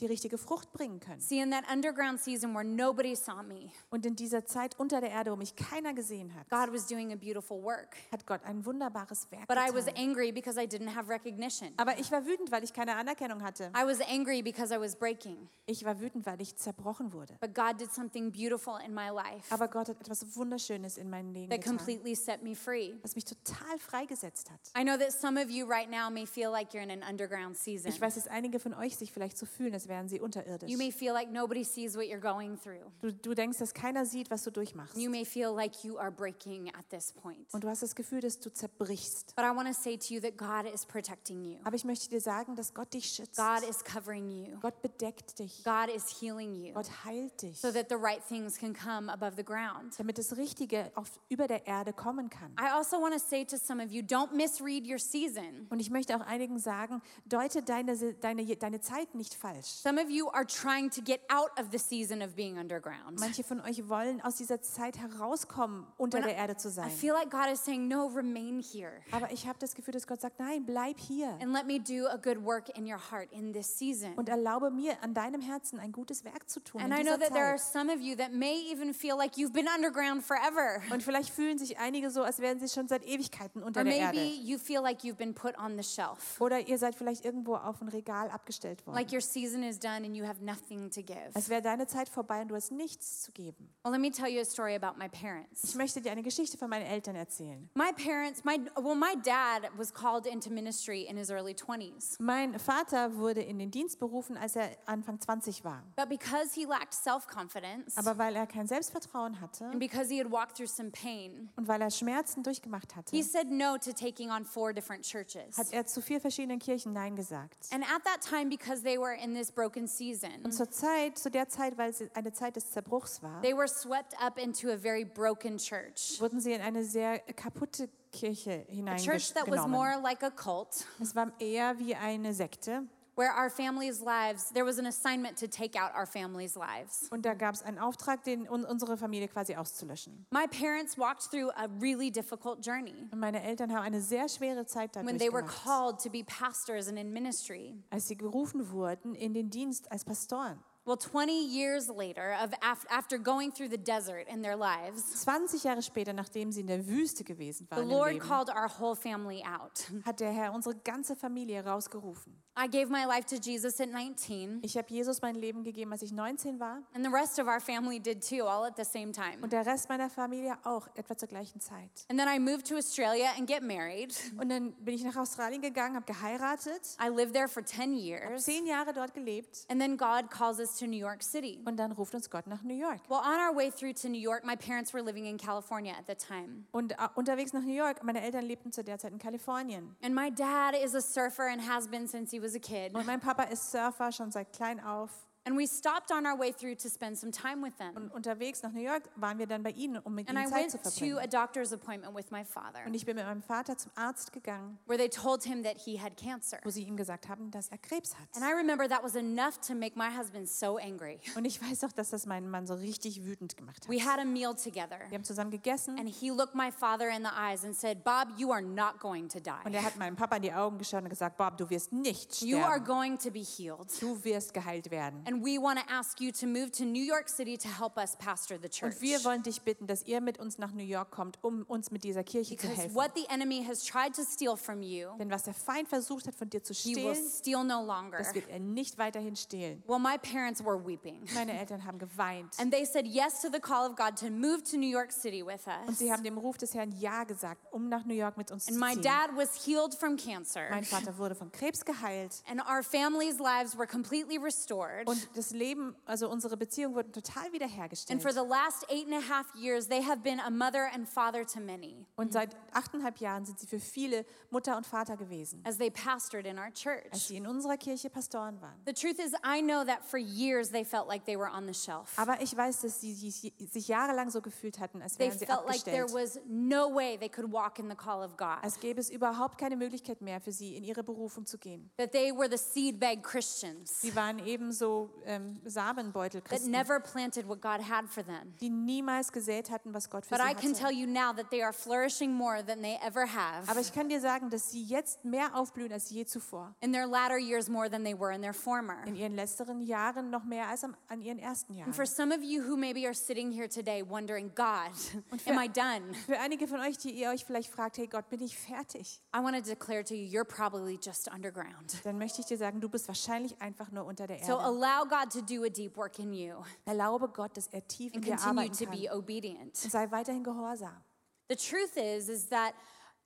die richtige Frucht bringen können. See, in that underground season where nobody saw me, Und in dieser Zeit unter der Erde, wo mich keiner gesehen hat, God was doing a beautiful work. hat Gott ein wunderbares Werk But I was getan. angry because I didn't have recognition. Aber ich war wütend, weil ich keine Anerkennung hatte. I was angry because I was breaking. Ich war wütend, weil ich zerbrochen wurde. But God did something beautiful in my life Aber Gott hat etwas Wunderschönes in meinem Leben that getan, completely set me free. was mich total freigesetzt hat. I know that some of you right now may feel like you're in an underground season. Ich weiß, dass einige von euch sich vielleicht so fühlen, als wären sie unterirdisch. You may feel like nobody sees what you're going through. Du, du denkst, dass keiner sieht, was du durchmachst. You may feel like you are breaking at this point. Und du hast das Gefühl, dass du zerbrichst. But I want to say to you that God is protecting you. Aber ich möchte dir sagen, dass Gott dich schützt. God is covering you. Gott bedeckt dich. God is healing you Gott heilt dich, so that the right things can come above the ground. damit das Richtige auf, über der Erde kommen kann. I also want to say to some of you don't misread your season. Und ich möchte auch einigen sagen, deute deine, deine, deine Zeit nicht falsch. Some of you are trying to get out of the season of being underground. Manche von euch wollen aus dieser Zeit herauskommen, unter When der Erde zu I sein. feel like God is saying, no, remain here. Aber ich habe das Gefühl, dass Gott sagt, nein, bleib hier. And let me do a good work in your heart in this season. Und erlaube mir, an deinem Herzen ein gutes Werk zu tun And in I know that there are Zeit. some of you that may even feel like you've been underground forever. Und vielleicht fühlen sich einige so, als wären sie schon seit Ewigkeiten unter Or der maybe Erde. you feel like you've been put on the shelf. Oder ihr seid vielleicht irgendwo auf ein Regal abgestellt worden. Like your season is done and you have nothing to give. Es wäre deine Zeit vorbei und du hast nichts zu geben. Well, let me tell you a story about my parents. Ich möchte dir eine Geschichte von meinen Eltern erzählen. My parents, my well, my dad was called into ministry in his early 20s. Mein Vater wurde in den Dienst berufen, als er Anfang 20 war. But because he lacked self-confidence Aber weil er kein Selbstvertrauen hatte and because he had walked through some pain, und weil er Schmerzen durchgemacht hatte, he said no to taking on four different churches. hat er zu vier verschiedenen Kirchen Nein gesagt. And at that time, because they were in this broken season, Und zur Zeit, zu der Zeit, weil es eine Zeit des Zerbruchs war, they were swept up into a very broken church. wurden sie in eine sehr kaputte Kirche A church that was hineingenommen. more like a cult, Es war eher wie eine Sekte. Where our families' lives, there was an assignment to take out our families' lives. Und da gab es einen Auftrag, den, un- unsere Familie quasi auszulöschen. My parents walked through a really difficult journey Und meine Eltern haben eine sehr schwere Zeit dadurch when they were called to be pastors and in ministry. als sie gerufen wurden in den Dienst als Pastoren. Well, 20 years later, of af- after going through the desert in their lives, 20 Jahre später, nachdem sie in der Wüste gewesen the waren, im Lord Leben, called our whole family out. hat der Herr unsere ganze Familie rausgerufen. I gave my life to Jesus at 19, Ich habe Jesus mein Leben gegeben, als ich 19 war and the rest of our family did too, all at the same time. und der Rest meiner Familie auch, etwa zur gleichen Zeit. And then I moved to Australia and get married. Und dann bin ich nach Australien gegangen, habe geheiratet, I lived there for 10 years. zehn Jahre dort gelebt And then God calls us to New York City. und dann ruft uns Gott nach New York. Well, on our way through to New York, my parents were living in California at the time. Und äh, unterwegs nach New York, meine Eltern lebten zu der Zeit in Kalifornien. And my dad is a surfer and has been since he was a kid. Und mein Papa ist Surfer schon seit klein auf. And we stopped on our way through to spend some time with them. Und unterwegs nach New York waren wir dann bei ihnen, um mit And I ihnen Zeit went zu to a verbringen. doctor's appointment with my father, Und ich bin mit meinem Vater zum Arzt gegangen, where they told him that he had cancer. wo sie ihm gesagt haben, dass er Krebs hat. And I remember that was enough to make my husband so angry. Und ich weiß auch, dass das meinen Mann so richtig wütend gemacht hat. We had a meal together, Wir haben zusammen gegessen and he looked my father in the eyes and said, Bob, you are not going to und die. er hat meinem Papa in die Augen geschaut und gesagt, Bob, du wirst nicht You are sterben. going to be healed. Du wirst geheilt werden. And we want to ask you to move to New York City to help us pastor the church. Und wir wollen dich bitten, dass ihr mit uns nach New York kommt, um uns mit dieser Kirche zu Because helfen. what the enemy has tried to steal from you, Denn was der Feind versucht hat, von dir zu he will stehlen, steal no longer. das wird er nicht weiterhin stehlen. Well, my parents were weeping. Meine Eltern haben geweint. And they said yes to the call of God to move to New York City with Und us. sie haben dem Ruf des Herrn Ja gesagt, um nach New York mit uns And zu my ziehen. dad was healed from cancer. Mein Vater wurde von Krebs geheilt. And our family's lives were completely restored. Und das Leben, also unsere Beziehung wurden total wiederhergestellt. And for the last eight and a half years, they have been a mother and father to many Und seit achteinhalb Jahren sind sie für viele Mutter und Vater gewesen, as they pastored in our als church. sie in unserer Kirche Pastoren waren. The truth is, I know that for years they felt like they were on the shelf. Aber ich weiß, dass sie sich jahrelang so gefühlt hatten, als They wären sie felt like there abgestellt. was no way they could walk in the call of God. Als gäbe es überhaupt keine Möglichkeit mehr für sie, in ihre Berufung zu gehen. That they were the seed bag Christians. Sie waren eben so ähm, Samenbeutel that Christen, never planted what God had for them. die niemals gesät hatten, was Gott für But sie I can tell hatte. you now that they are flourishing more than they ever have. Aber ich kann dir sagen, dass sie jetzt mehr aufblühen als je zuvor. In their latter years, more than they were in their former. In ihren letzteren Jahren noch mehr als am, an ihren ersten Jahren. And for some of you who maybe are sitting here today wondering, God, am I done? Für einige von euch, die ihr euch vielleicht fragt, hey Gott, bin ich fertig? I want to declare to you, you're probably just underground. Dann möchte ich dir sagen, du bist wahrscheinlich einfach nur unter der So Erde. Allow God to do a deep work in you Erlaube Gott, dass er tief in and dir continue arbeiten to kann. be obedient. Und sei weiterhin gehorsam. The truth is, is that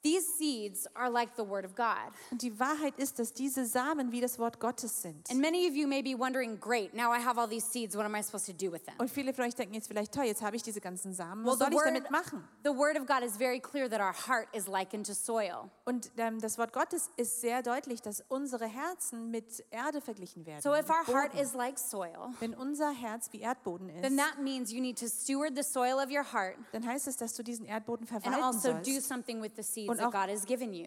these seeds are like the word of God. Und die Wahrheit ist, dass diese Samen wie das Wort Gottes sind. And many of you may be wondering, great, now I have all these seeds, what am I supposed to do with them? Und viele von euch denken jetzt vielleicht, toll, jetzt habe ich diese ganzen Samen. Well, Was the soll ich word, damit machen? the word of God is very clear that our heart is likened to soil. Und ähm, das Wort Gottes ist sehr deutlich, dass unsere Herzen mit Erde verglichen werden. So if our heart is like soil, Wenn unser Herz wie Erdboden then ist, that means you need to steward the soil of your heart dann heißt es, dass du diesen Erdboden and verwalten also do sollst. something with the seeds Und auch-.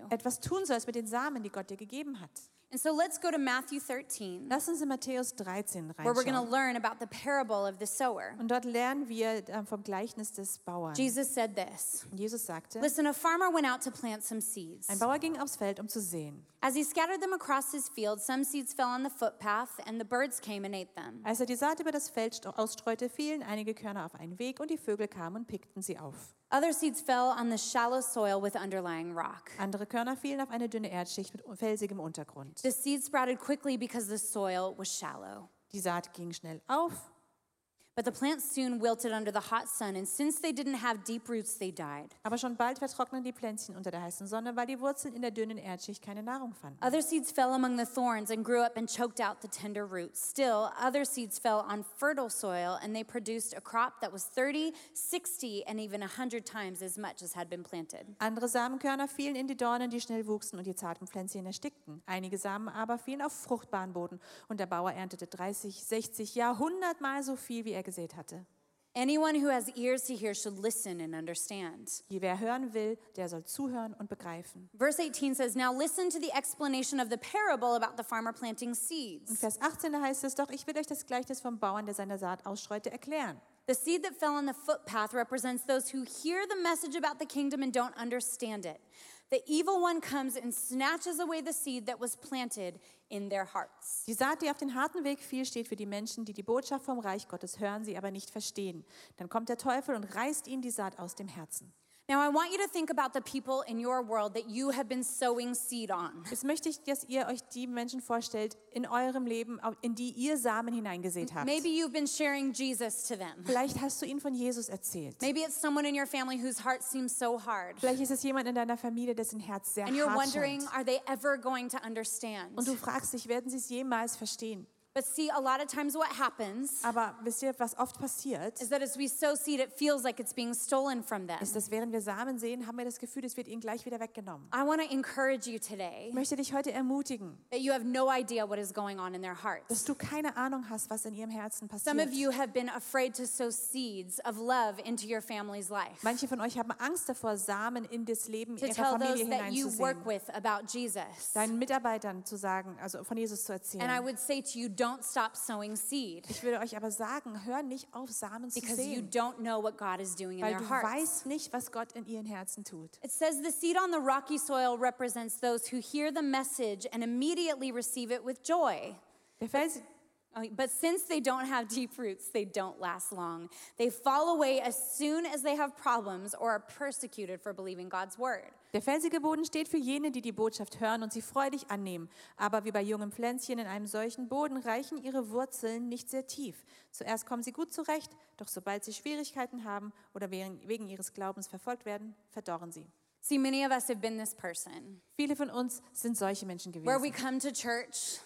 Etwas tun sollst mit den Samen, die Gott dir gegeben hat. And so let's go to Matthew 13, Lass uns in Matthäus 13 where we're going to reinschauen. learn about the parable of the sower. Und dort lernen wir äh, vom Gleichnis des Bauern. Jesus said this Jesus sagte, Listen, a farmer went out to plant some seeds. ein Bauer ging aufs Feld, um zu säen. As he scattered them across his field, some seeds fell on the footpath, and the birds came and ate them. Als er die Saat über das Feld st- ausstreute, fielen einige Körner auf einen Weg und die Vögel kamen und pickten sie auf. Other seeds fell on the shallow soil with underlying rock. Andere Körner fielen auf eine dünne Erdschicht mit felsigem Untergrund. The seed sprouted quickly because the soil was shallow. Die Saat ging schnell auf, But the plants soon wilted under the hot sun, and since they didn't have deep roots, they died. aber schon bald vertrockneten die Pflänzchen unter der heißen Sonne, weil die Wurzeln in der dünnen Erdschicht keine Nahrung fanden. Other seeds fell among the thorns and grew up and choked out the tender roots. Still, other seeds fell on fertile soil, and they produced a crop that was 30, 60, and even 100 times as much as had been planted. Andere Samenkörner fielen in die Dornen, die schnell wuchsen und die zarten Pflänzchen erstickten. Einige Samen aber fielen auf fruchtbaren Boden und der Bauer erntete 30, 60, ja 100 Mal so viel, wie er gesät hatte. Anyone who has ears to hear should listen and understand. Je wer hören will, der soll zuhören und begreifen. Verse 18 says, Now listen to the explanation of the parable about the farmer planting In seeds. Vers 18 da heißt es doch, ich will euch das Gleichnis vom Bauern, der seine Saat ausstreute, erklären. The seed that fell on the footpath represents those who hear the message about the kingdom and don't understand it. The evil one comes and snatches away the seed that was planted in their hearts. Die Saat, die auf den harten Weg fiel, steht für die Menschen, die die Botschaft vom Reich Gottes hören, sie aber nicht verstehen. Dann kommt der Teufel und reißt ihnen die Saat aus dem Herzen. Now, I want you to think about the people in your world that you have been sowing seed on. Jetzt möchte ich, dass ihr euch die Menschen vorstellt in eurem Leben, in die ihr Samen hineingesät habt. Maybe you've been sharing Jesus to them. Vielleicht hast du ihnen von Jesus erzählt. Maybe it's someone in your family whose heart seems so hard. Vielleicht ist es jemand in deiner Familie, dessen Herz sehr And you're hart wondering, scheint. are they ever going to understand? Und du fragst dich, werden sie es jemals verstehen? But see, a lot of times what happens Aber wisst ihr, was oft passiert, is that as we sow seed, it feels like it's being stolen from them. ist, dass während wir Samen sehen, haben wir das Gefühl, es wird ihnen gleich wieder weggenommen. I want to encourage you today Ich möchte dich heute ermutigen, that you have no idea what is going on in their dass hearts. du keine Ahnung hast, was in ihrem Herzen Some of passiert. you have been afraid to sow seeds of love into your family's life. Manche von euch haben Angst davor, Samen in das Leben To ihrer tell those Familie that you work hineinzusehen. with about Jesus. Deinen Mitarbeitern zu sagen, also von Jesus zu And I erzählen. would say to you, don't stop sowing seed Ich würde euch aber sagen, hör nicht auf, Samen zu because you don't know what God is doing in weil their du hearts. weißt nicht, was Gott in ihren Herzen tut. It says the seed on the rocky soil represents those who hear the message and immediately receive it with joy. Der Fels, Oh, But since they don't have deep roots, they don't last long. They fall away as soon as they have problems or are persecuted for believing God's word. Der felsige Boden steht für jene, die die Botschaft hören und sie freudig annehmen. Aber wie bei jungen Pflänzchen in einem solchen Boden reichen ihre Wurzeln nicht sehr tief. Zuerst kommen sie gut zurecht, doch sobald sie Schwierigkeiten haben oder wegen, ihres Glaubens verfolgt werden, verdorren sie. See, many of us have been this person Viele von uns sind solche Menschen where we gewesen, come to church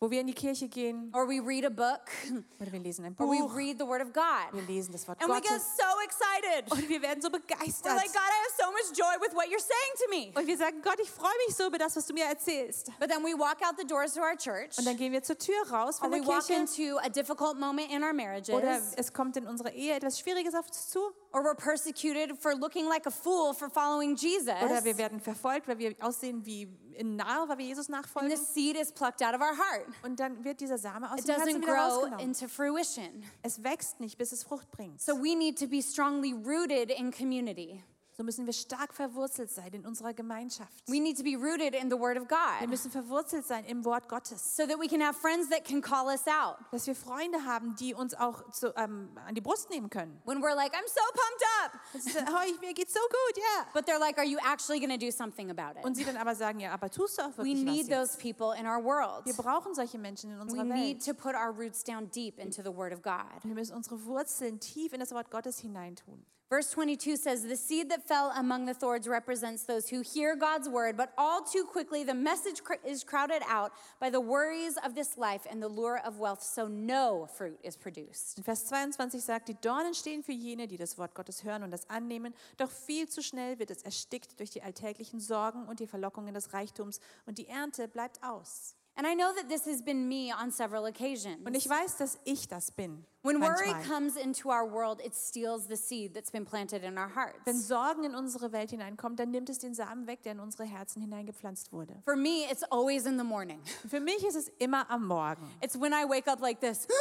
wo wir in die Kirche gehen or we read a book oder wir lesen ein or we Buch, read the word of God wir lesen das Wort and we get Gottes so excited. und wir werden so We're begeistert. like, God, I have so much joy with what you're saying to me. Und wir sagen, Gott, ich freue mich so über das, was du mir erzählst. But then we walk out the doors to our church Und dann gehen wir zur Tür raus or von we der walk Kirche into a difficult moment in our marriages. oder es kommt in unserer Ehe etwas Schwieriges auf uns zu or we're persecuted for looking like a fool for following Jesus. Oder wir werden verfolgt, weil wir aussehen wie ein Narr, weil wir Jesus And nachfolgen. the seed is plucked out of our heart. Und dann wird dieser Same aus It dem Herzen wieder rausgenommen. into fruition. Es wächst nicht, bis es Frucht bringt. So we need to be strongly rooted in community. So müssen wir stark verwurzelt sein in unserer Gemeinschaft. We need to be rooted in the Word of Wir God müssen verwurzelt sein im Wort Gottes. so that we can have friends that can call us out. Dass wir Freunde haben, die uns auch zu, ähm, an die Brust nehmen können. When we're like, I'm so pumped up. Ist, oh, mir geht's so gut, ja. But they're like, Are you actually going to do something about it? Und sie dann aber sagen, ja, aber tust du auch We wirklich need was those people in our world. Wir brauchen solche Menschen in We unserer need Welt. to put our roots down deep into the Word of God. Wir müssen unsere Wurzeln tief in das Wort Gottes hineintun. Verse 22 says, The seed that fell among the thorns represents those who hear God's word, but all too quickly the message is crowded out by the worries of this life and the lure of wealth, so no fruit is produced. In Vers 22 sagt, die Dornen stehen für jene, die das Wort Gottes hören und das annehmen, doch viel zu schnell wird es erstickt durch die alltäglichen Sorgen und die Verlockungen des Reichtums und die Ernte bleibt aus. And I know that this has been me on several occasions. Und ich weiß, dass ich das bin. When worry comes into our world, it steals the seed that's been planted in our Wenn hearts. Sorgen in unsere Welt hineinkommt, dann nimmt es den Samen weg, der in unsere Herzen hineingepflanzt wurde. For me, it's always in the morning. Für mich ist es immer am Morgen. It's when I wake up like this.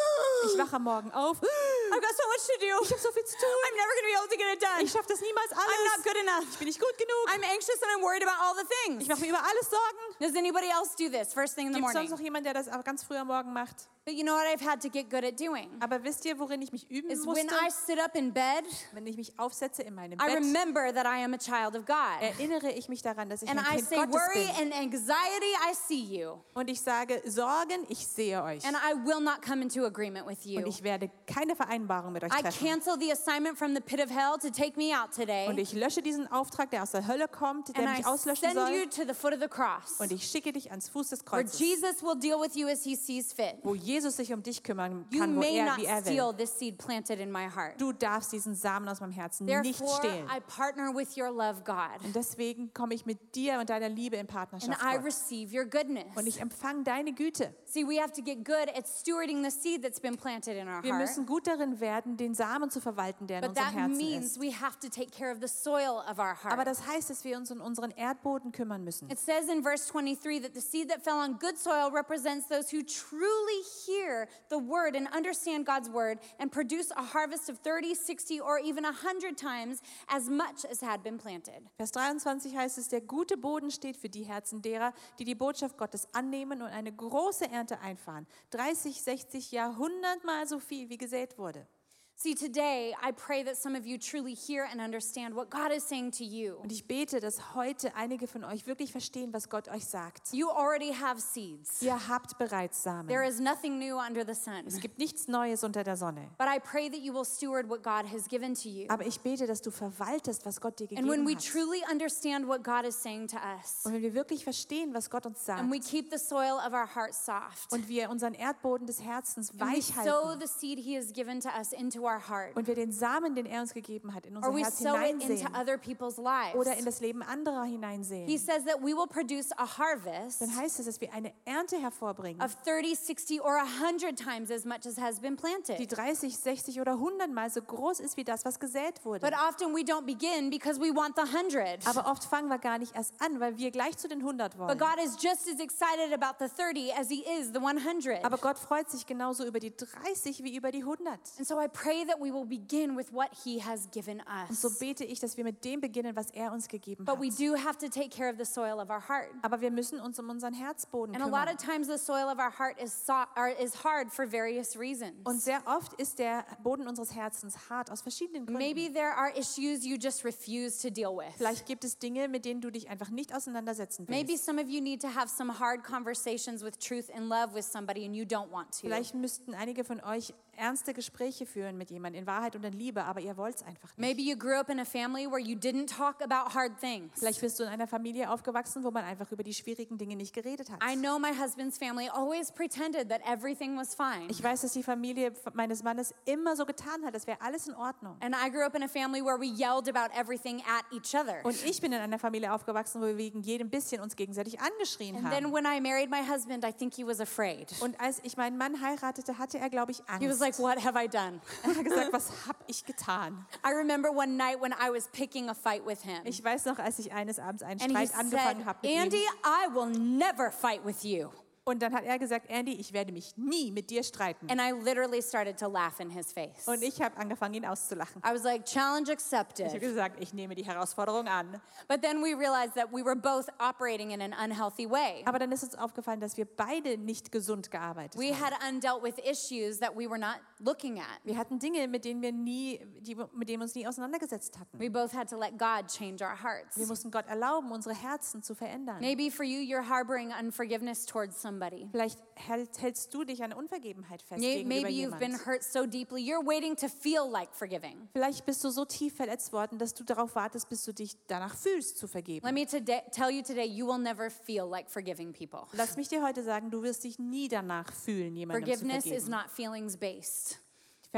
Ich wache am Morgen auf. I've got so much to do. Ich habe so viel zu tun. I'm never going to be able to get it done. Ich schaffe das niemals I'm not alles. good enough. Ich bin nicht gut genug. I'm anxious and I'm worried about all the things. Ich mache mir über alles Sorgen. Does anybody else do this first thing in the Gibt es morning? sonst noch jemanden, der das auch ganz früh am Morgen macht? But you know what I've had to get good at doing? Aber wisst ihr, worin ich mich üben Is musste? when I sit up in bed, Wenn ich mich aufsetze in meinem I Bett, remember that I am a child of God. erinnere ich mich daran, dass ich And ein I Kind say, Gottes worry bin. and anxiety, I see you. Und ich sage, Sorgen, ich sehe euch. And I will not come into agreement with you. Und ich werde keine Vereinbarung mit euch I treffen. cancel the assignment from the pit of hell to take me out Und today. ich lösche diesen Auftrag, der aus der Hölle kommt, der And I mich auslöschen send you soll. to the foot of the cross Und ich schicke dich ans Fuß des where Kreuzes, Jesus will deal with you as he sees fit. wo Jesus sich um dich kümmern You kann, wo may er, not wie er steal will. this seed planted in my heart. Du darfst diesen Samen aus meinem Herzen nicht Therefore, stehlen. I partner with your love, God, Und deswegen komme ich mit dir und deiner Liebe in and Partnerschaft. I Gott. receive your goodness. Und ich empfange deine Güte. See, we have to get good at stewarding the seed that's been planted in our Wir heart. müssen gut darin werden, den Samen zu verwalten, der in But unserem that Herzen means ist. we have to take care of the soil of our Aber heart. das heißt, dass wir uns um unseren Erdboden kümmern müssen. It says in verse 23 that the seed that fell on good soil represents those who truly hear the word and understand God's word and produce a harvest of 30, 60, or even 100 times as much as had been planted. Vers 23 heißt es, der gute Boden steht für die Herzen derer, die die Botschaft Gottes annehmen und eine große Ernte einfahren. 30, 60, ja, 100 Mal so viel, wie gesät wurde. See, today I pray that some of you truly hear and understand what God is saying to you. Und ich bete, dass heute einige von euch wirklich verstehen, was Gott euch sagt. You already have seeds. Ihr habt bereits Samen. There is nothing new under the sun. Es gibt nichts Neues unter der Sonne. But I pray that you will steward what God has given to you. Aber ich bete, dass du verwaltest, was Gott dir And when gegeben we hat. truly understand what God is saying to us, Und wenn wir wirklich verstehen, was Gott uns sagt and we keep the soil of our heart soft, und wir unseren Erdboden des Herzens and we weich sow halten the seed He has given to us into our heart, und wir den Samen, den er uns gegeben hat, in or unser we Herz it into hineinsehen other people's lives, oder in das Leben anderer He hineinsehen, says that we will produce a harvest dann heißt es, dass wir eine Ernte hervorbringen, of 30, 60, or 100 times as much as has been die planted. 30, 60 oder 100 Mal so groß ist wie das, was gesät wurde. But often we don't begin because we want the 100. Aber oft fangen wir gar nicht erst an, weil wir gleich zu den 100 wollen. But God is just as excited about the 30 as He is the 100. Aber Gott freut sich genauso über die 30 wie über die 100. And so I pray that we will begin with what He has given Und so us. bete ich, dass wir mit dem beginnen, was er uns gegeben But we hat. do have to take care of the soil of our heart. Aber wir müssen uns um unseren Herzboden And a lot kümmern. of times the soil of our heart is, so- is hard for various reasons. Und sehr oft ist der Boden unseres Herzens hart aus verschiedenen Gründen. Maybe there are issues you just refuse to deal with. Vielleicht gibt es Dinge, mit denen du dich einfach nicht auseinandersetzen Maybe willst. some of you need to have some hard conversations with truth and love with somebody and you don't want to. Vielleicht müssten einige von euch ernste Gespräche führen mit jemandem in Wahrheit und in Liebe, aber ihr wollt es einfach nicht. Maybe you grew up in a family where you didn't talk about hard things. Vielleicht bist du in einer Familie aufgewachsen, wo man einfach über die schwierigen Dinge nicht geredet hat. I know my husband's family always pretended that everything was fine. Ich weiß, dass die Familie meines Mannes immer so getan hat, als wäre alles in Ordnung. And I grew up in a family where we yelled about everything at each other. Und ich bin in einer Familie aufgewachsen, wo wir wegen jedem bisschen uns gegenseitig angeschrien And then haben. when I married my husband, I think he was afraid. Und als ich meinen Mann heiratete, hatte er, glaube ich, Angst. Like, what have I done? Er hat gesagt, was habe ich getan? I remember one night when I was picking a fight with him. Ich weiß noch, als ich eines Abends einen And Streit angefangen habe mit Andy, ihm. I will never fight with you. Und dann hat er gesagt, Andy, ich werde mich nie mit dir streiten. And I literally started to laugh in his face. Und ich habe angefangen, ihn auszulachen. I was like, challenge Ich habe accepted. gesagt, ich nehme die Herausforderung an. But then we realized that we were both operating in an unhealthy way. Aber dann ist uns aufgefallen, dass wir beide nicht gesund gearbeitet We haben. had undealt with issues that we were not looking at. Wir hatten Dinge, mit denen wir nie, die, mit denen wir uns nie auseinandergesetzt hatten. We both had to let God change our hearts. Wir mussten Gott erlauben, unsere Herzen zu verändern. Maybe for you, you're harboring unforgiveness towards somebody. Vielleicht hält, hältst du dich an Unvergebenheit fest May- gegenüber Maybe you've been hurt so deeply, you're waiting to feel like forgiving. Vielleicht bist du so tief verletzt worden, dass du darauf wartest, bis du dich danach fühlst zu vergeben. Let me today, tell you today, you will never feel like forgiving people. Lass mich dir heute sagen, du wirst dich nie danach fühlen, jemandem zu Forgiveness is vergeben. not feelings based.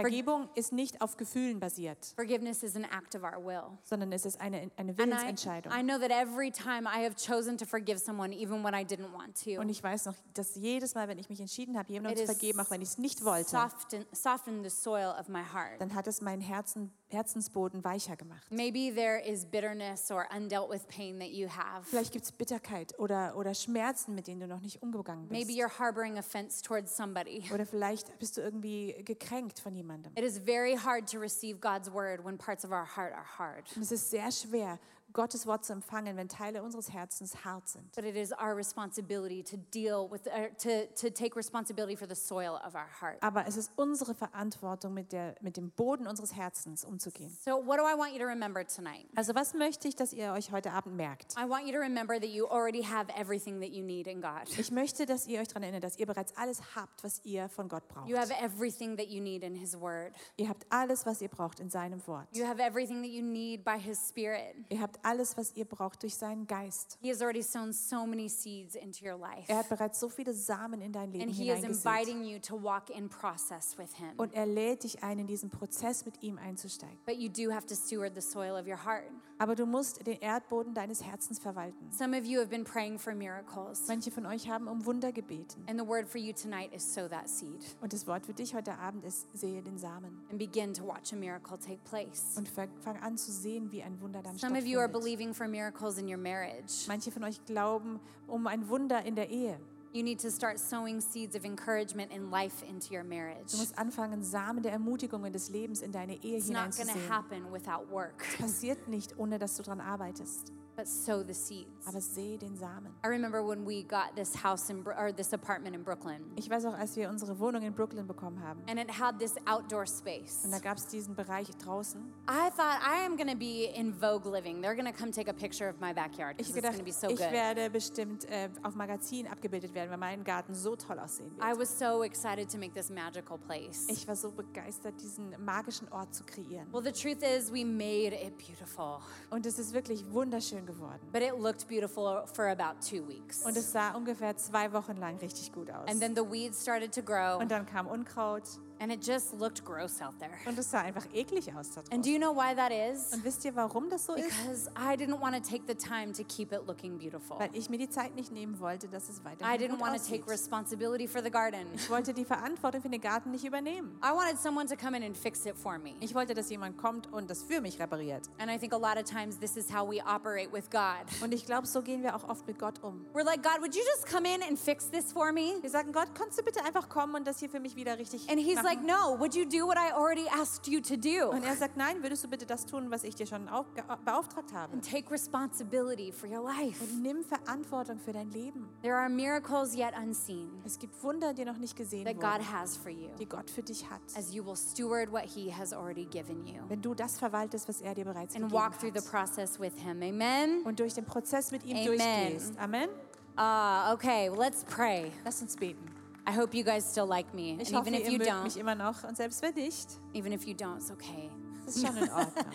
Vergebung ist nicht auf Gefühlen basiert, Forgiveness is an act of our will. sondern es ist eine, eine And I, Willensentscheidung. I know that every time I have chosen to forgive someone, even when I didn't want to, Und ich weiß noch, dass jedes Mal, wenn ich mich entschieden habe, jemandem zu vergeben, auch wenn ich es nicht wollte, soften, softened the soil of my heart. dann hat es meinen Herzen, Herzensboden weicher gemacht. Maybe there is bitterness or undealt with pain that you have. Vielleicht gibt es Bitterkeit oder, oder Schmerzen, mit denen du noch nicht umgegangen Maybe bist. you're harboring offense towards somebody. Oder vielleicht bist du irgendwie gekränkt von jemandem. It is very hard to receive God's word when parts of our heart are hard. Und es ist sehr schwer, Gottes Wort zu empfangen, wenn Teile unseres Herzens hart sind. But it is our responsibility to deal with, uh, to, to take responsibility for the soil of our heart. Aber es ist unsere Verantwortung, mit, der, mit dem Boden unseres Herzens umzugehen. So, what do I want you to remember tonight? Also was möchte ich, dass ihr euch heute Abend merkt? I want you to remember that you already have everything that you need in God. Ich möchte, dass ihr euch daran erinnert, dass ihr bereits alles habt, was ihr von Gott braucht. You have everything that you need in His Word. Ihr habt alles, was ihr braucht in seinem Wort. You have everything that you need by His Spirit. Ihr habt alles, was ihr braucht durch seinen Geist. He has already sown so many seeds into your life. Er hat bereits so viele Samen in dein Leben And He is hineingesät. inviting you to walk in process with Him. Und er lädt dich ein, in diesen Prozess mit ihm einzusteigen. But you do have to steward the soil of your heart. Aber du musst den Erdboden deines Herzens verwalten. Some of you have been praying for miracles. Manche von euch haben um Wunder gebeten. And the word for you tonight is sow that seed Und das Wort für dich heute Abend ist, sehe den Samen. and begin to watch a miracle take place. Und fang an zu sehen, wie ein Wunder dann Some of you are stattfindet. believing for miracles in your marriage. Manche von euch glauben um ein Wunder in der Ehe. You need to start sowing seeds of encouragement and life into your marriage. Du musst anfangen, Samen der Ermutigung und des Lebens in deine Ehe It's not going to hineinzusehen. happen without work, Passiert nicht, ohne dass du daran arbeitest. but sow the seeds. Aber sehe den Samen. I remember when we got this house in or this apartment in Brooklyn, Ich weiß auch, als wir unsere Wohnung in Brooklyn bekommen haben. and it had this outdoor space. Und da gab es diesen Bereich draußen. I thought I am going to be in Vogue living. They're going to come take a picture of my backyard Ich gedacht, be so ich good. werde bestimmt äh, auf Magazin abgebildet werden, weil mein Garten so toll aussehen I wird. was so excited to make this magical place. Ich war so begeistert, diesen magischen Ort zu kreieren. Well, the truth is, we made it beautiful, Und es ist wirklich wunderschön geworden. but it looked beautiful for about two weeks. Und es sah ungefähr zwei Wochen lang richtig gut aus. And then the weeds started to grow, Und dann kam Unkraut and it just looked gross out there. und es sah einfach eklig aus da And do draußen. you know why that is? Und wisst ihr, warum das so ist? Because I didn't want to take the time to keep it looking beautiful. Weil ich mir die Zeit nicht nehmen wollte, dass es I weiterhin didn't want to take responsibility for the garden. Ich wollte die Verantwortung für den Garten nicht übernehmen. I wanted someone to come in and fix it for me. Ich wollte, dass jemand kommt und das für mich repariert. And I think a lot of times this is how we operate with God. Und ich glaube, so gehen wir auch oft mit Gott um. We're like, God, would you just come in and fix this for me? Wir sagen, Gott, kannst du bitte einfach kommen und das hier für mich wieder richtig And he's machen? like, No, would you do what I already asked you to do? Und er sagt, nein, würdest du bitte das tun, was ich dir schon auf, ge- beauftragt habe? And take responsibility for your life. Und nimm Verantwortung für dein Leben. There are miracles yet unseen Es gibt Wunder, die noch nicht gesehen that God has for you die Gott für dich hat. as you will steward what he has already given you Wenn du das verwaltest, was er dir bereits and gegeben walk through the hat. process with him. Amen. Und durch den Prozess mit ihm Amen. durchgehst. Amen. Uh, okay, let's pray. Lass uns beten. I hope you guys still like me. And hoffe, even if you don't, mich immer noch. Und selbst wenn nicht, even if you don't, it's okay. Das ist schon in Ordnung.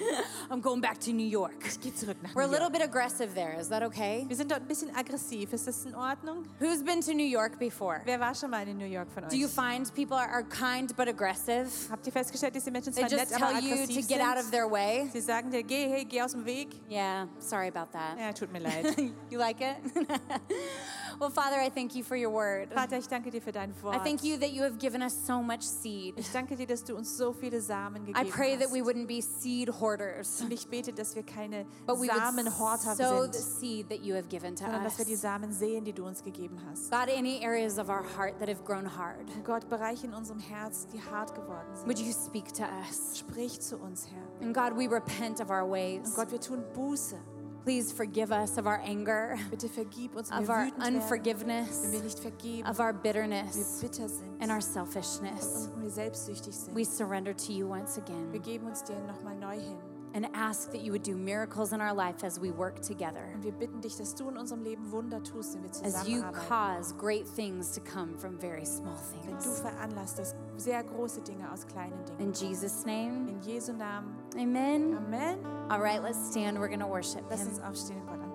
I'm going back to New York. Ich gehe zurück nach We're a New little York. bit aggressive there. Is that okay? Wir sind dort ein bisschen aggressiv. Ist das in Ordnung? Who's been to New York before? Wer war schon mal in New York von Do you find people are are kind but aggressive? Habt ihr festgestellt, dass die Menschen They zwar just nett, aber tell you to aggressiv get out of their way. Sie sagen dir, geh, hey, geh aus dem Weg. Yeah, sorry about that. Ja, tut mir leid. you like it? well, Father, I thank you for your word. Vater, ich danke dir für dein I thank you that you have given us so much seed. Ich danke dir, dass du uns so viele Samen I gegeben pray that hast. we wouldn't be seed hoarders, Und ich bete, dass wir keine but we would Samenhorter sow the sind, seed that you have given to sondern dass wir die us. Samen sehen, die du uns gegeben hast. God, any areas of our heart that have grown hard, Und Gott, Bereiche in unserem Herz, die hart geworden would sind. you speak to us? Sprich zu uns, Herr. And God, we repent of our Und ways. Gott, wir tun Buße. Please forgive us of our anger, Bitte vergib uns, of our unforgiveness, vergeben, of our bitterness, bitter sind. and our selfishness. und wir selbstsüchtig sind. We surrender to you once Wir again geben uns dir nochmal neu hin. and ask that you would do miracles in our life as we work together, Und wir bitten dich, dass du in unserem Leben Wunder tust, wenn wir as you zusammenarbeiten. cause great things to come from very small Wenn du things. veranlasst, dass sehr große Dinge aus kleinen Dingen. In Jesus' name, In Jesu Namen. amen. Amen. All right, let's stand. We're going to worship Lass him. uns aufstehen und Gott anbeten.